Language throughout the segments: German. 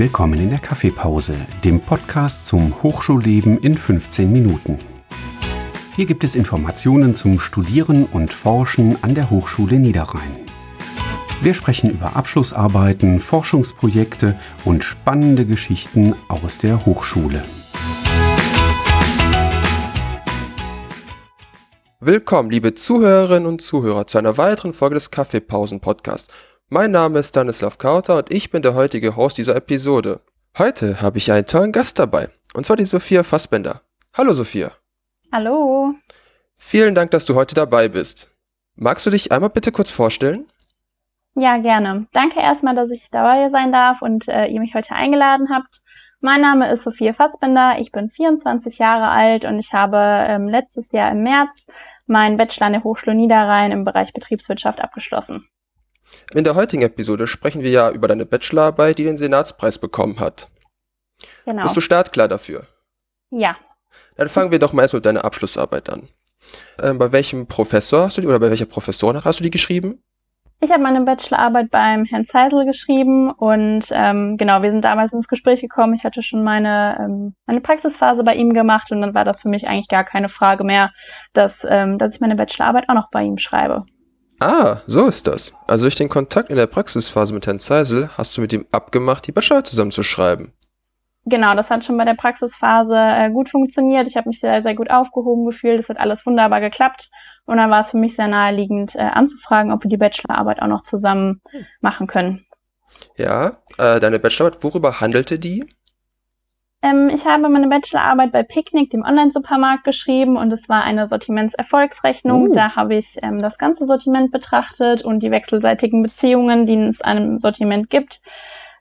Willkommen in der Kaffeepause, dem Podcast zum Hochschulleben in 15 Minuten. Hier gibt es Informationen zum Studieren und Forschen an der Hochschule Niederrhein. Wir sprechen über Abschlussarbeiten, Forschungsprojekte und spannende Geschichten aus der Hochschule. Willkommen, liebe Zuhörerinnen und Zuhörer, zu einer weiteren Folge des Kaffeepausen-Podcasts. Mein Name ist Stanislav Kauter und ich bin der heutige Host dieser Episode. Heute habe ich einen tollen Gast dabei, und zwar die Sophia Fassbender. Hallo Sophia. Hallo. Vielen Dank, dass du heute dabei bist. Magst du dich einmal bitte kurz vorstellen? Ja, gerne. Danke erstmal, dass ich dabei sein darf und äh, ihr mich heute eingeladen habt. Mein Name ist Sophia Fassbender, ich bin 24 Jahre alt und ich habe ähm, letztes Jahr im März meinen Bachelor an der Hochschule Niederrhein im Bereich Betriebswirtschaft abgeschlossen. In der heutigen Episode sprechen wir ja über deine Bachelorarbeit, die den Senatspreis bekommen hat. Genau. Bist du startklar dafür? Ja. Dann fangen wir doch mal erst mit deiner Abschlussarbeit an. Ähm, bei welchem Professor hast du die oder bei welcher Professorin hast du die geschrieben? Ich habe meine Bachelorarbeit beim Herrn Zeisel geschrieben und ähm, genau, wir sind damals ins Gespräch gekommen. Ich hatte schon meine, ähm, meine Praxisphase bei ihm gemacht und dann war das für mich eigentlich gar keine Frage mehr, dass, ähm, dass ich meine Bachelorarbeit auch noch bei ihm schreibe. Ah, so ist das. Also durch den Kontakt in der Praxisphase mit Herrn Zeisel hast du mit ihm abgemacht, die Bachelor zusammenzuschreiben. Genau, das hat schon bei der Praxisphase äh, gut funktioniert. Ich habe mich sehr, sehr gut aufgehoben gefühlt. Es hat alles wunderbar geklappt. Und dann war es für mich sehr naheliegend äh, anzufragen, ob wir die Bachelorarbeit auch noch zusammen machen können. Ja, äh, deine Bachelorarbeit, worüber handelte die? Ähm, ich habe meine Bachelorarbeit bei Picnic, dem Online-Supermarkt, geschrieben und es war eine Sortimentserfolgsrechnung. Uh. Da habe ich ähm, das ganze Sortiment betrachtet und die wechselseitigen Beziehungen, die es einem Sortiment gibt.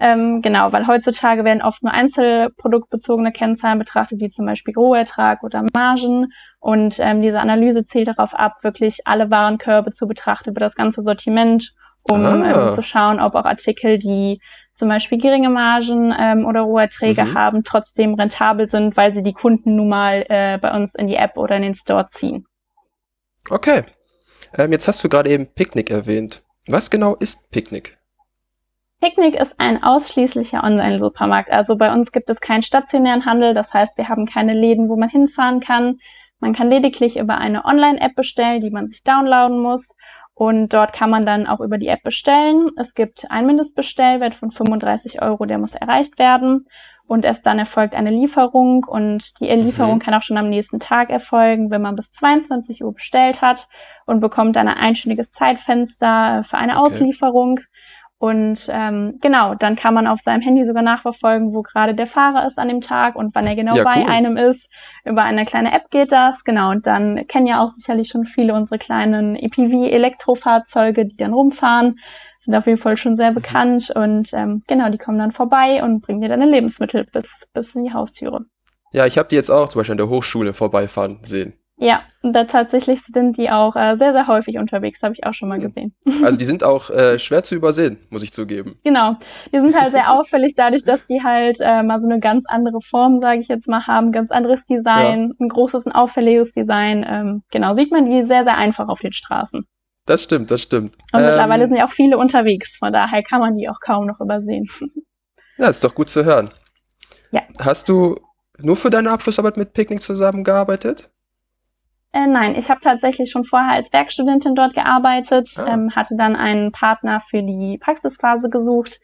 Ähm, genau, weil heutzutage werden oft nur einzelproduktbezogene Kennzahlen betrachtet, wie zum Beispiel Rohertrag oder Margen. Und ähm, diese Analyse zielt darauf ab, wirklich alle Warenkörbe zu betrachten über das ganze Sortiment, um ah. ähm, zu schauen, ob auch Artikel, die zum Beispiel geringe Margen ähm, oder Roherträge mhm. haben, trotzdem rentabel sind, weil sie die Kunden nun mal äh, bei uns in die App oder in den Store ziehen. Okay. Ähm, jetzt hast du gerade eben Picknick erwähnt. Was genau ist Picknick? Picknick ist ein ausschließlicher Online-Supermarkt. Also bei uns gibt es keinen stationären Handel. Das heißt, wir haben keine Läden, wo man hinfahren kann. Man kann lediglich über eine Online-App bestellen, die man sich downloaden muss. Und dort kann man dann auch über die App bestellen. Es gibt einen Mindestbestellwert von 35 Euro, der muss erreicht werden. Und erst dann erfolgt eine Lieferung und die Lieferung mhm. kann auch schon am nächsten Tag erfolgen, wenn man bis 22 Uhr bestellt hat und bekommt dann ein einstündiges Zeitfenster für eine okay. Auslieferung. Und ähm, genau, dann kann man auf seinem Handy sogar nachverfolgen, wo gerade der Fahrer ist an dem Tag und wann er genau ja, bei cool. einem ist. Über eine kleine App geht das, genau. Und dann kennen ja auch sicherlich schon viele unsere kleinen EPV-Elektrofahrzeuge, die dann rumfahren. Sind auf jeden Fall schon sehr mhm. bekannt und ähm, genau, die kommen dann vorbei und bringen dir deine Lebensmittel bis, bis in die Haustüre. Ja, ich habe die jetzt auch zum Beispiel an der Hochschule vorbeifahren sehen. Ja, und da tatsächlich sind die auch äh, sehr, sehr häufig unterwegs, habe ich auch schon mal gesehen. Also die sind auch äh, schwer zu übersehen, muss ich zugeben. Genau, die sind halt sehr auffällig dadurch, dass die halt äh, mal so eine ganz andere Form, sage ich jetzt mal, haben, ganz anderes Design, ja. ein großes, ein auffälliges Design. Ähm, genau, sieht man die sehr, sehr einfach auf den Straßen. Das stimmt, das stimmt. Und ähm, mittlerweile sind ja auch viele unterwegs, von daher kann man die auch kaum noch übersehen. Ja, ist doch gut zu hören. Ja. Hast du nur für deine Abschlussarbeit mit Picknick zusammengearbeitet? Äh, nein, ich habe tatsächlich schon vorher als Werkstudentin dort gearbeitet, ah. ähm, hatte dann einen Partner für die Praxisphase gesucht.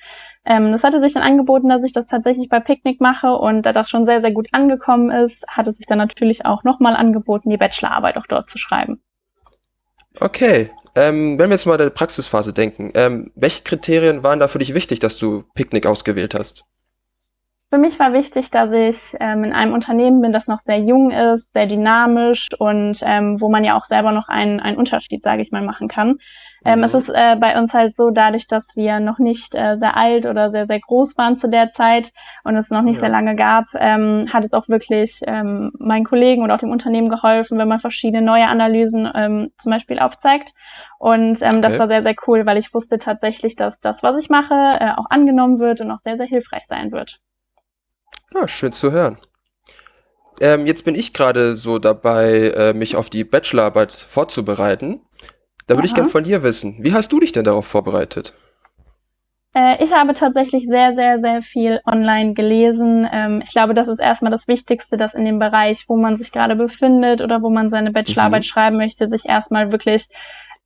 Ähm, das hatte sich dann angeboten, dass ich das tatsächlich bei Picknick mache und da das schon sehr, sehr gut angekommen ist, hatte sich dann natürlich auch nochmal angeboten, die Bachelorarbeit auch dort zu schreiben. Okay, ähm, wenn wir jetzt mal an die Praxisphase denken, ähm, welche Kriterien waren da für dich wichtig, dass du Picknick ausgewählt hast? Für mich war wichtig, dass ich ähm, in einem Unternehmen bin, das noch sehr jung ist, sehr dynamisch und ähm, wo man ja auch selber noch einen, einen Unterschied, sage ich mal, machen kann. Ähm, mhm. Es ist äh, bei uns halt so, dadurch, dass wir noch nicht äh, sehr alt oder sehr, sehr groß waren zu der Zeit und es noch nicht ja. sehr lange gab, ähm, hat es auch wirklich ähm, meinen Kollegen oder auch dem Unternehmen geholfen, wenn man verschiedene neue Analysen ähm, zum Beispiel aufzeigt. Und ähm, okay. das war sehr, sehr cool, weil ich wusste tatsächlich, dass das, was ich mache, äh, auch angenommen wird und auch sehr, sehr hilfreich sein wird. Ja, schön zu hören. Ähm, jetzt bin ich gerade so dabei, äh, mich auf die Bachelorarbeit vorzubereiten. Da würde ich gerne von dir wissen, wie hast du dich denn darauf vorbereitet? Äh, ich habe tatsächlich sehr, sehr, sehr viel online gelesen. Ähm, ich glaube, das ist erstmal das Wichtigste, dass in dem Bereich, wo man sich gerade befindet oder wo man seine Bachelorarbeit mhm. schreiben möchte, sich erstmal wirklich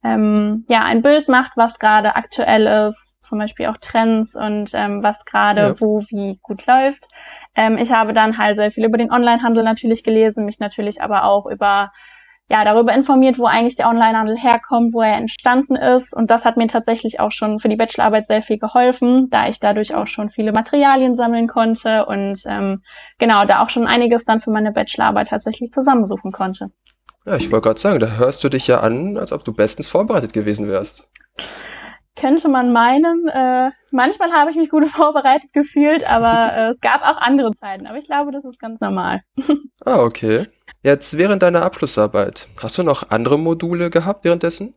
ähm, ja ein Bild macht, was gerade aktuell ist, zum Beispiel auch Trends und ähm, was gerade ja. wo wie gut läuft. Ähm, ich habe dann halt sehr viel über den Onlinehandel natürlich gelesen, mich natürlich aber auch über ja, darüber informiert, wo eigentlich der Onlinehandel herkommt, wo er entstanden ist. Und das hat mir tatsächlich auch schon für die Bachelorarbeit sehr viel geholfen, da ich dadurch auch schon viele Materialien sammeln konnte und ähm, genau, da auch schon einiges dann für meine Bachelorarbeit tatsächlich zusammensuchen konnte. Ja, ich wollte gerade sagen, da hörst du dich ja an, als ob du bestens vorbereitet gewesen wärst. Könnte man meinen. Äh, manchmal habe ich mich gut vorbereitet gefühlt, aber äh, es gab auch andere Zeiten. Aber ich glaube, das ist ganz normal. ah, okay. Jetzt während deiner Abschlussarbeit, hast du noch andere Module gehabt währenddessen?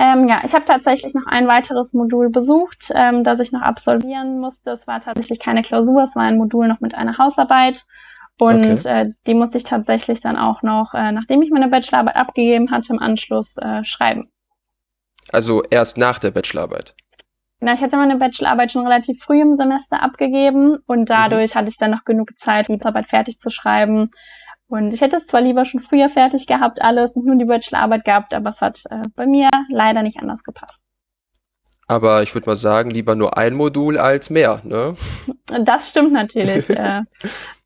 Ähm, ja, ich habe tatsächlich noch ein weiteres Modul besucht, ähm, das ich noch absolvieren musste. Es war tatsächlich keine Klausur, es war ein Modul noch mit einer Hausarbeit. Und okay. äh, die musste ich tatsächlich dann auch noch, äh, nachdem ich meine Bachelorarbeit abgegeben hatte, im Anschluss äh, schreiben. Also erst nach der Bachelorarbeit? Na, ich hatte meine Bachelorarbeit schon relativ früh im Semester abgegeben und dadurch mhm. hatte ich dann noch genug Zeit, die Arbeit fertig zu schreiben. Und ich hätte es zwar lieber schon früher fertig gehabt, alles und nur die Bachelorarbeit gehabt, aber es hat äh, bei mir leider nicht anders gepasst. Aber ich würde mal sagen, lieber nur ein Modul als mehr, ne? Das stimmt natürlich. äh,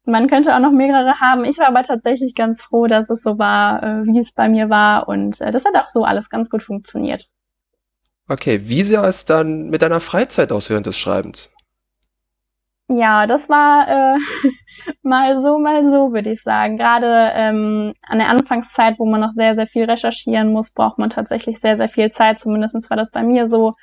man könnte auch noch mehrere haben. Ich war aber tatsächlich ganz froh, dass es so war, äh, wie es bei mir war. Und äh, das hat auch so alles ganz gut funktioniert. Okay, wie sah es dann mit deiner Freizeit aus während des Schreibens? Ja, das war äh, mal so, mal so, würde ich sagen. Gerade ähm, an der Anfangszeit, wo man noch sehr, sehr viel recherchieren muss, braucht man tatsächlich sehr, sehr viel Zeit. Zumindest war das bei mir so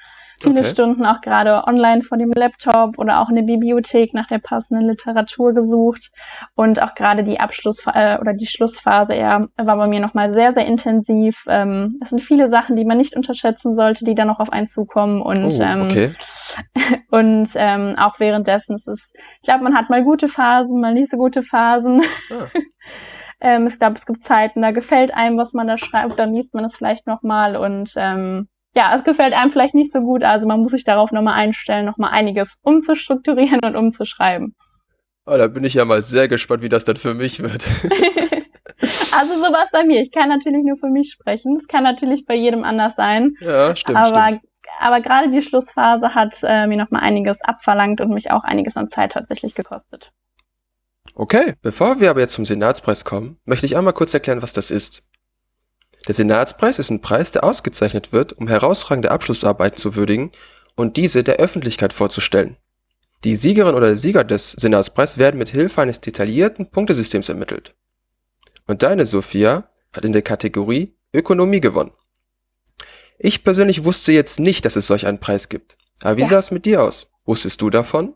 viele okay. Stunden auch gerade online vor dem Laptop oder auch in der Bibliothek nach der passenden Literatur gesucht und auch gerade die Abschluss äh, oder die Schlussphase eher war bei mir nochmal sehr sehr intensiv. Ähm, es sind viele Sachen, die man nicht unterschätzen sollte, die dann noch auf einen zukommen und oh, ähm, okay. und ähm, auch währenddessen es ist ich glaube, man hat mal gute Phasen, mal nicht so gute Phasen. Ah. ähm, ich glaube, es gibt Zeiten, da gefällt einem, was man da schreibt, dann liest man es vielleicht nochmal und ähm, ja, es gefällt einem vielleicht nicht so gut, also man muss sich darauf nochmal einstellen, nochmal einiges umzustrukturieren und umzuschreiben. Oh, da bin ich ja mal sehr gespannt, wie das dann für mich wird. also sowas bei mir. Ich kann natürlich nur für mich sprechen. Es kann natürlich bei jedem anders sein. Ja, stimmt. Aber, stimmt. aber gerade die Schlussphase hat äh, mir nochmal einiges abverlangt und mich auch einiges an Zeit tatsächlich gekostet. Okay, bevor wir aber jetzt zum Senatspreis kommen, möchte ich einmal kurz erklären, was das ist. Der Senatspreis ist ein Preis, der ausgezeichnet wird, um herausragende Abschlussarbeiten zu würdigen und diese der Öffentlichkeit vorzustellen. Die Siegerin oder der Sieger des Senatspreises werden mit Hilfe eines detaillierten Punktesystems ermittelt. Und deine Sophia hat in der Kategorie Ökonomie gewonnen. Ich persönlich wusste jetzt nicht, dass es solch einen Preis gibt. Aber wie ja. sah es mit dir aus? Wusstest du davon?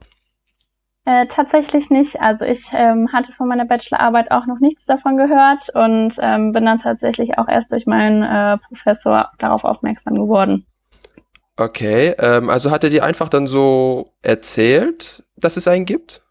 Äh, tatsächlich nicht. Also ich ähm, hatte von meiner Bachelorarbeit auch noch nichts davon gehört und ähm, bin dann tatsächlich auch erst durch meinen äh, Professor darauf aufmerksam geworden. Okay, ähm, also hat er dir einfach dann so erzählt, dass es einen gibt?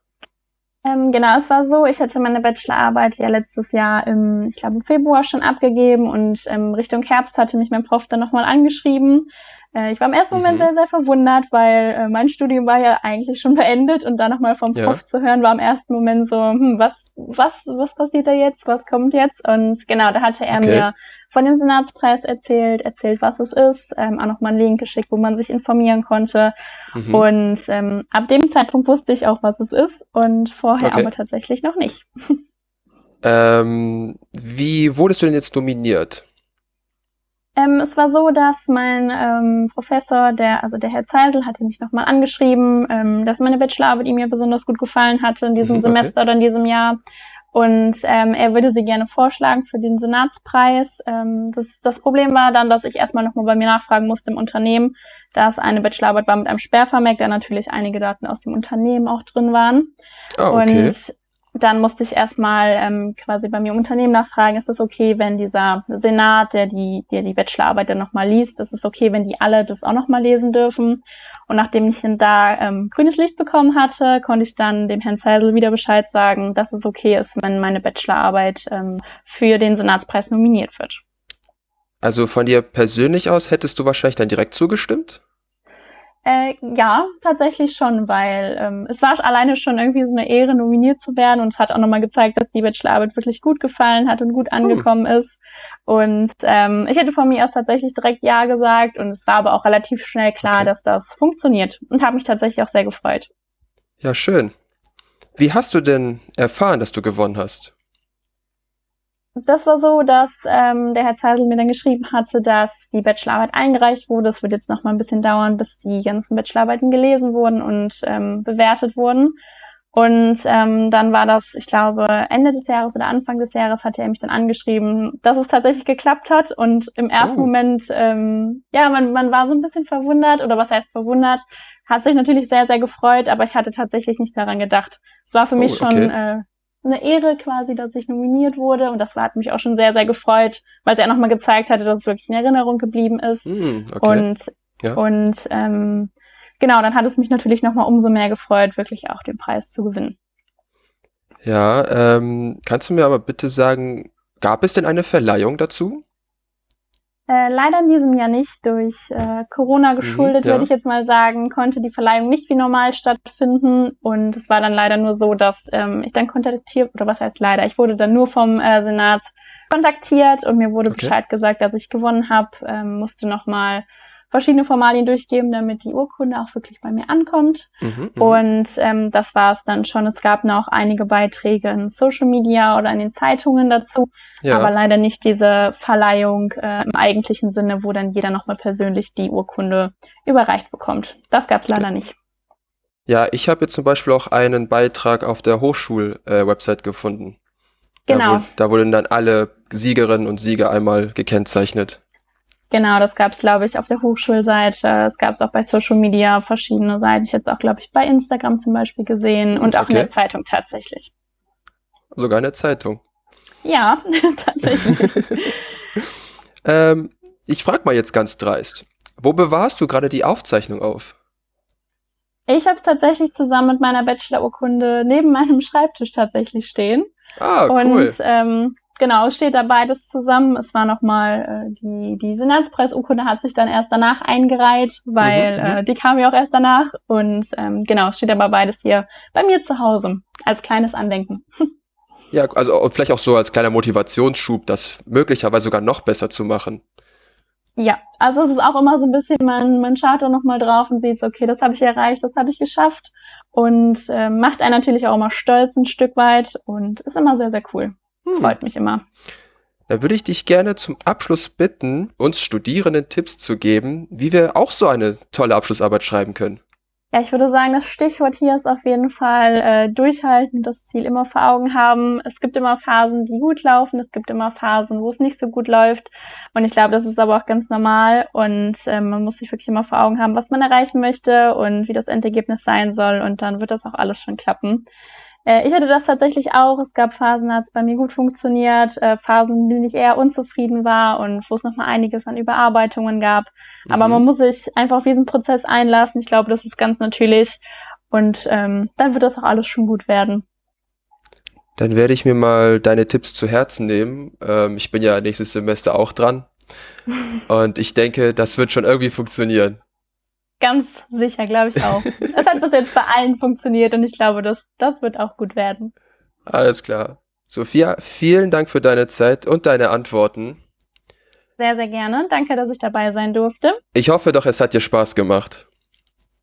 Ähm, genau, es war so, ich hatte meine Bachelorarbeit ja letztes Jahr im, ich glaube im Februar schon abgegeben und ähm, Richtung Herbst hatte mich mein Prof dann nochmal angeschrieben äh, ich war im ersten Moment mhm. sehr, sehr verwundert, weil äh, mein Studium war ja eigentlich schon beendet und da nochmal vom Prof ja. zu hören, war im ersten Moment so, hm, was, was, was passiert da jetzt, was kommt jetzt? Und genau, da hatte er okay. mir von dem Senatspreis erzählt, erzählt, was es ist, ähm, auch nochmal einen Link geschickt, wo man sich informieren konnte. Mhm. Und ähm, ab dem Zeitpunkt wusste ich auch, was es ist und vorher okay. aber tatsächlich noch nicht. Ähm, wie wurdest du denn jetzt nominiert? Ähm, es war so, dass mein ähm, Professor, der, also der Herr Zeisel, hatte mich nochmal angeschrieben, ähm, dass meine Bachelorarbeit ihm ja besonders gut gefallen hatte in diesem mhm, okay. Semester oder in diesem Jahr. Und ähm, er würde sie gerne vorschlagen für den Senatspreis. Ähm, das, das Problem war dann, dass ich erstmal nochmal bei mir nachfragen musste im Unternehmen, da es eine Bachelorarbeit war mit einem Sperrvermerk, da natürlich einige Daten aus dem Unternehmen auch drin waren. Oh, okay. Und dann musste ich erstmal ähm, quasi bei mir im Unternehmen nachfragen, ist es okay, wenn dieser Senat, der die, der die Bachelorarbeit dann nochmal liest, ist es okay, wenn die alle das auch nochmal lesen dürfen. Und nachdem ich dann da ähm, grünes Licht bekommen hatte, konnte ich dann dem Herrn Zeisel wieder Bescheid sagen, dass es okay ist, wenn meine Bachelorarbeit ähm, für den Senatspreis nominiert wird. Also von dir persönlich aus hättest du wahrscheinlich dann direkt zugestimmt? Äh, ja, tatsächlich schon, weil ähm, es war alleine schon irgendwie so eine Ehre, nominiert zu werden und es hat auch nochmal gezeigt, dass die Bachelorarbeit wirklich gut gefallen hat und gut hm. angekommen hm. ist. Und ähm, ich hätte von mir aus tatsächlich direkt Ja gesagt und es war aber auch relativ schnell klar, okay. dass das funktioniert und habe mich tatsächlich auch sehr gefreut. Ja, schön. Wie hast du denn erfahren, dass du gewonnen hast? Das war so, dass ähm, der Herr Zeisel mir dann geschrieben hatte, dass die Bachelorarbeit eingereicht wurde. Es wird jetzt noch mal ein bisschen dauern, bis die ganzen Bachelorarbeiten gelesen wurden und ähm, bewertet wurden. Und ähm, dann war das, ich glaube, Ende des Jahres oder Anfang des Jahres hatte er mich dann angeschrieben, dass es tatsächlich geklappt hat. Und im ersten oh. Moment, ähm, ja, man, man war so ein bisschen verwundert, oder was heißt verwundert, hat sich natürlich sehr, sehr gefreut, aber ich hatte tatsächlich nicht daran gedacht. Es war für oh, mich schon okay. äh, eine Ehre quasi, dass ich nominiert wurde und das hat mich auch schon sehr, sehr gefreut, weil es ja nochmal gezeigt hatte, dass es wirklich in Erinnerung geblieben ist. Mm, okay. Und, ja. und ähm, genau, dann hat es mich natürlich nochmal umso mehr gefreut, wirklich auch den Preis zu gewinnen. Ja, ähm, kannst du mir aber bitte sagen, gab es denn eine Verleihung dazu? Äh, leider in diesem Jahr nicht. Durch äh, Corona mhm, geschuldet, mhm, ja. würde ich jetzt mal sagen, konnte die Verleihung nicht wie normal stattfinden. Und es war dann leider nur so, dass ähm, ich dann kontaktiert, oder was heißt leider, ich wurde dann nur vom äh, Senat kontaktiert und mir wurde okay. Bescheid gesagt, dass ich gewonnen habe, ähm, musste nochmal verschiedene Formalien durchgeben, damit die Urkunde auch wirklich bei mir ankommt. Mhm, mhm. und ähm, das war es dann schon. Es gab noch einige Beiträge in Social Media oder in den Zeitungen dazu, ja. aber leider nicht diese Verleihung äh, im eigentlichen Sinne, wo dann jeder nochmal persönlich die Urkunde überreicht bekommt. Das gab es leider nicht. Ja, ich habe jetzt zum Beispiel auch einen Beitrag auf der Hochschul-Website äh, gefunden. Genau. Da, da wurden dann alle Siegerinnen und Sieger einmal gekennzeichnet. Genau, das gab es, glaube ich, auf der Hochschulseite. Es gab es auch bei Social Media verschiedene Seiten. Ich jetzt auch, glaube ich, bei Instagram zum Beispiel gesehen und auch okay. in der Zeitung tatsächlich. Sogar in der Zeitung. Ja, tatsächlich. ähm, ich frage mal jetzt ganz dreist. Wo bewahrst du gerade die Aufzeichnung auf? Ich habe es tatsächlich zusammen mit meiner Bachelorurkunde neben meinem Schreibtisch tatsächlich stehen. Ah, cool. Und ähm, Genau, es steht da beides zusammen. Es war nochmal, äh, die, die Senatspreisurkunde hat sich dann erst danach eingereiht, weil mhm, mhm, äh, die kam ja auch erst danach. Und ähm, genau, es steht aber beides hier bei mir zu Hause als kleines Andenken. Ja, also und vielleicht auch so als kleiner Motivationsschub, das möglicherweise sogar noch besser zu machen. Ja, also es ist auch immer so ein bisschen, man, man schaut da nochmal drauf und sieht, okay, das habe ich erreicht, das habe ich geschafft und äh, macht einen natürlich auch immer stolz ein Stück weit und ist immer sehr, sehr cool. Hm. Freut mich immer. Da würde ich dich gerne zum Abschluss bitten, uns Studierenden Tipps zu geben, wie wir auch so eine tolle Abschlussarbeit schreiben können. Ja, ich würde sagen, das Stichwort hier ist auf jeden Fall äh, durchhalten, das Ziel immer vor Augen haben. Es gibt immer Phasen, die gut laufen, es gibt immer Phasen, wo es nicht so gut läuft. Und ich glaube, das ist aber auch ganz normal und äh, man muss sich wirklich immer vor Augen haben, was man erreichen möchte und wie das Endergebnis sein soll. Und dann wird das auch alles schon klappen. Äh, ich hatte das tatsächlich auch. Es gab Phasen, da hat es bei mir gut funktioniert, äh, Phasen, in denen ich eher unzufrieden war und wo es noch mal einiges an Überarbeitungen gab. Mhm. Aber man muss sich einfach auf diesen Prozess einlassen. Ich glaube, das ist ganz natürlich. Und ähm, dann wird das auch alles schon gut werden. Dann werde ich mir mal deine Tipps zu Herzen nehmen. Ähm, ich bin ja nächstes Semester auch dran. Und ich denke, das wird schon irgendwie funktionieren. Ganz sicher, glaube ich auch. Es hat bis jetzt bei allen funktioniert und ich glaube, das, das wird auch gut werden. Alles klar. Sophia, vielen Dank für deine Zeit und deine Antworten. Sehr, sehr gerne. Danke, dass ich dabei sein durfte. Ich hoffe doch, es hat dir Spaß gemacht.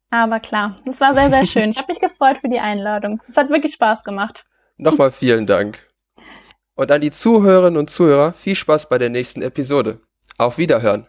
Aber klar, es war sehr, sehr schön. Ich habe mich gefreut für die Einladung. Es hat wirklich Spaß gemacht. Nochmal vielen Dank. Und an die Zuhörerinnen und Zuhörer viel Spaß bei der nächsten Episode. Auf Wiederhören.